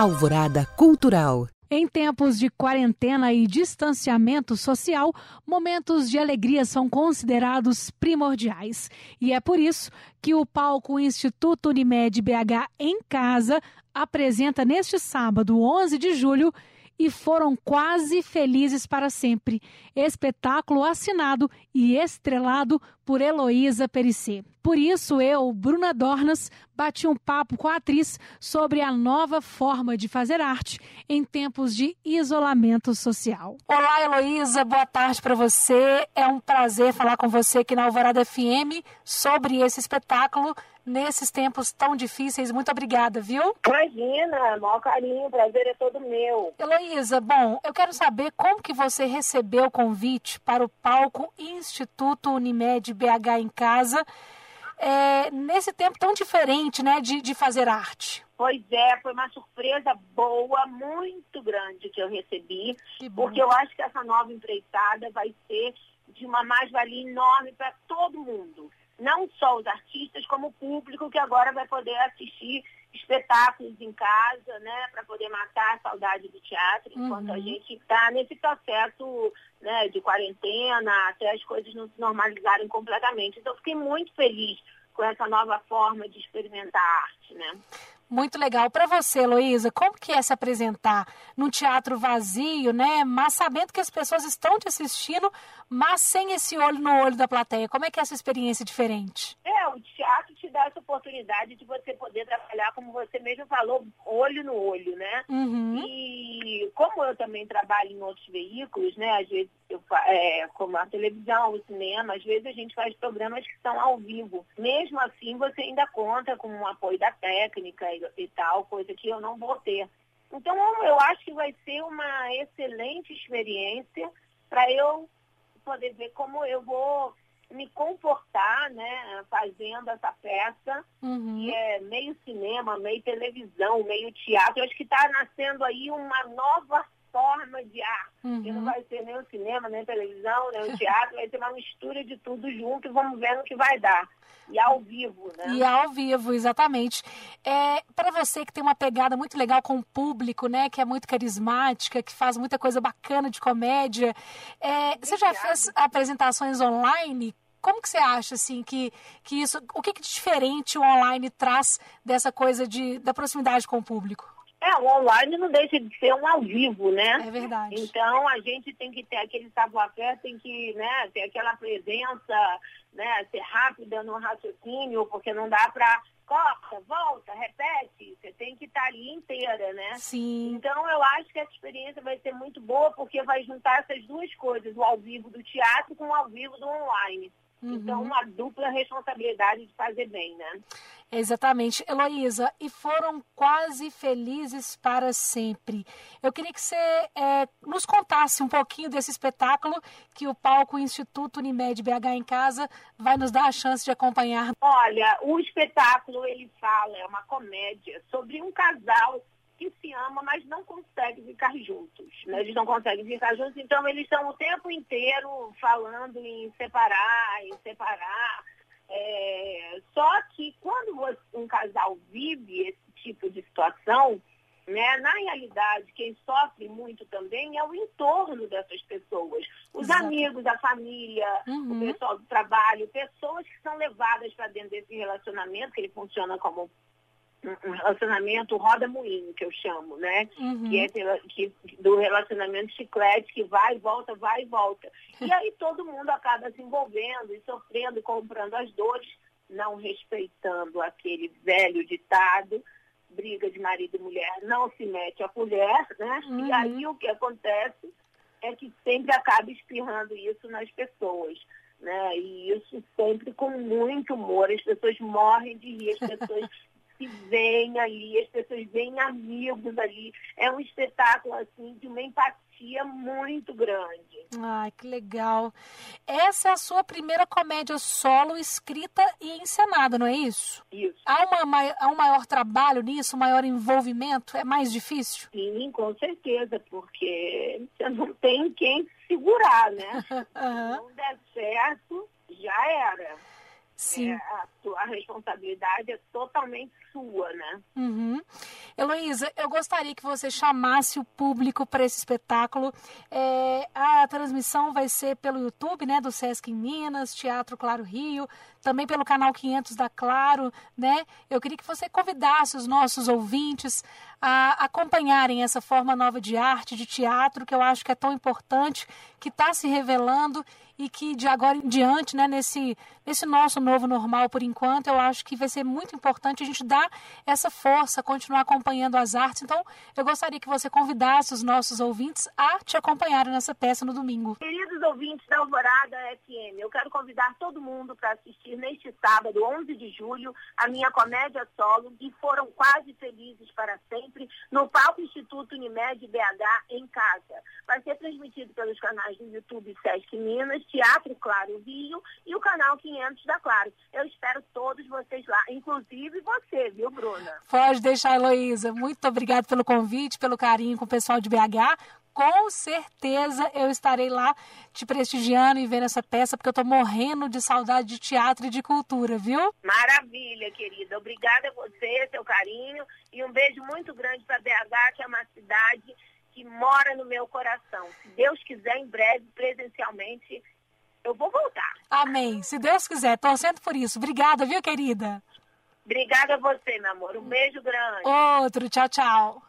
Alvorada Cultural. Em tempos de quarentena e distanciamento social, momentos de alegria são considerados primordiais. E é por isso que o palco Instituto Unimed BH em Casa apresenta neste sábado, 11 de julho, e foram quase felizes para sempre. Espetáculo assinado e estrelado por Heloísa Perissé. Por isso, eu, Bruna Dornas, bati um papo com a atriz sobre a nova forma de fazer arte em tempos de isolamento social. Olá, Heloísa, boa tarde para você. É um prazer falar com você aqui na Alvorada FM sobre esse espetáculo nesses tempos tão difíceis. Muito obrigada, viu? Imagina, maior carinho, o prazer é todo meu. Heloísa, bom, eu quero saber como que você recebeu o convite para o palco Instituto Unimed BH em Casa, é, nesse tempo tão diferente, né, de, de fazer arte. Pois é, foi uma surpresa boa, muito grande que eu recebi, porque eu acho que essa nova empreitada vai ser de uma mais-valia enorme para todo mundo não só os artistas, como o público que agora vai poder assistir espetáculos em casa, né, para poder matar a saudade do teatro, enquanto uhum. a gente está nesse processo né, de quarentena, até as coisas não se normalizarem completamente. Então, fiquei muito feliz com essa nova forma de experimentar a arte, né? Muito legal. Para você, Heloísa, como que é se apresentar num teatro vazio, né? Mas sabendo que as pessoas estão te assistindo, mas sem esse olho no olho da plateia. Como é que é essa experiência diferente? É, o dá essa oportunidade de você poder trabalhar, como você mesmo falou, olho no olho, né? Uhum. E como eu também trabalho em outros veículos, né? Às vezes, eu, é, como a televisão, o cinema, às vezes a gente faz programas que são ao vivo. Mesmo assim, você ainda conta com o apoio da técnica e tal, coisa que eu não vou ter. Então, eu acho que vai ser uma excelente experiência para eu poder ver como eu vou me comportar, né, fazendo essa peça, uhum. que é meio cinema, meio televisão, meio teatro. Eu acho que está nascendo aí uma nova forma de arte. Uhum. Que não vai ser nem o cinema, nem a televisão, nem o teatro, vai ser uma mistura de tudo junto e vamos ver no que vai dar. E ao vivo, né? E ao vivo, exatamente. É, para você que tem uma pegada muito legal com o público, né? Que é muito carismática, que faz muita coisa bacana de comédia. É, você já fez apresentações online? Como que você acha assim que, que isso, o que, que de diferente o online traz dessa coisa de, da proximidade com o público? É, o online não deixa de ser um ao vivo, né? É verdade. Então a gente tem que ter aquele savoir-faire, tem que né, ter aquela presença, né, ser rápida no raciocínio, porque não dá para corta, volta, repete. Você tem que estar tá ali inteira, né? Sim. Então eu acho que essa experiência vai ser muito boa, porque vai juntar essas duas coisas, o ao vivo do teatro com o ao vivo do online. Uhum. Então, uma dupla responsabilidade de fazer bem, né? Exatamente. Heloísa, e foram quase felizes para sempre. Eu queria que você é, nos contasse um pouquinho desse espetáculo que o palco Instituto Unimed BH em Casa vai nos dar a chance de acompanhar. Olha, o espetáculo, ele fala, é uma comédia sobre um casal que se ama, mas não consegue ficar juntos. Né? Eles não conseguem ficar juntos, então eles estão o tempo inteiro falando em separar, em separar. É... Só que quando um casal vive esse tipo de situação, né, na realidade, quem sofre muito também é o entorno dessas pessoas. Os Exato. amigos, a família, uhum. o pessoal do trabalho, pessoas que são levadas para dentro desse relacionamento, que ele funciona como um relacionamento roda-moinho, que eu chamo, né? Uhum. Que é que, do relacionamento chiclete, que vai e volta, vai e volta. E aí todo mundo acaba se envolvendo e sofrendo e comprando as dores, não respeitando aquele velho ditado, briga de marido e mulher não se mete a colher, né? Uhum. E aí o que acontece é que sempre acaba espirrando isso nas pessoas. Né? E isso sempre com muito humor. As pessoas morrem de rir, as pessoas se veem ali, as pessoas veem amigos ali. É um espetáculo, assim, de uma empatia muito grande. Ai, que legal. Essa é a sua primeira comédia solo escrita e encenada, não é isso? Isso. Há, uma, há um maior trabalho nisso, um maior envolvimento? É mais difícil? Sim, com certeza, porque você não tem quem segurar, né? uhum. Não der certo, já era. Sim. É, a, responsabilidade é totalmente sua, né? Uhum. Heloísa, eu gostaria que você chamasse o público para esse espetáculo. É, a transmissão vai ser pelo YouTube, né, do Sesc em Minas, Teatro Claro Rio, também pelo canal 500 da Claro, né? Eu queria que você convidasse os nossos ouvintes a acompanharem essa forma nova de arte, de teatro, que eu acho que é tão importante, que está se revelando e que de agora em diante, né, nesse, nesse nosso novo normal por enquanto, eu acho que vai ser muito importante a gente dar essa força, continuar acompanhando as artes. Então, eu gostaria que você convidasse os nossos ouvintes a te acompanharem nessa peça no domingo. Queridos ouvintes da Alvorada FM, eu quero convidar todo mundo para assistir neste sábado, 11 de julho, a minha comédia solo e foram quase felizes para sempre no palco Instituto Unimed BH em casa. Vai ser transmitido pelos canais do YouTube Sesc Minas, Teatro Claro Rio e o canal 500 da Claro. Eu espero todos vocês lá, inclusive você, viu, Bruna? Pode deixar, Heloísa. Muito obrigada pelo convite, pelo carinho com o pessoal de BH. Com certeza eu estarei lá te prestigiando e vendo essa peça, porque eu estou morrendo de saudade de teatro e de cultura, viu? Maravilha, querida. Obrigada a você, seu carinho, e um beijo muito grande para BH, que é uma cidade que mora no meu coração. Se Deus quiser, em breve, presencialmente, eu vou voltar. Amém. Se Deus quiser, torcendo por isso. Obrigada, viu, querida? Obrigada a você, meu amor. Um beijo grande. Outro. Tchau, tchau.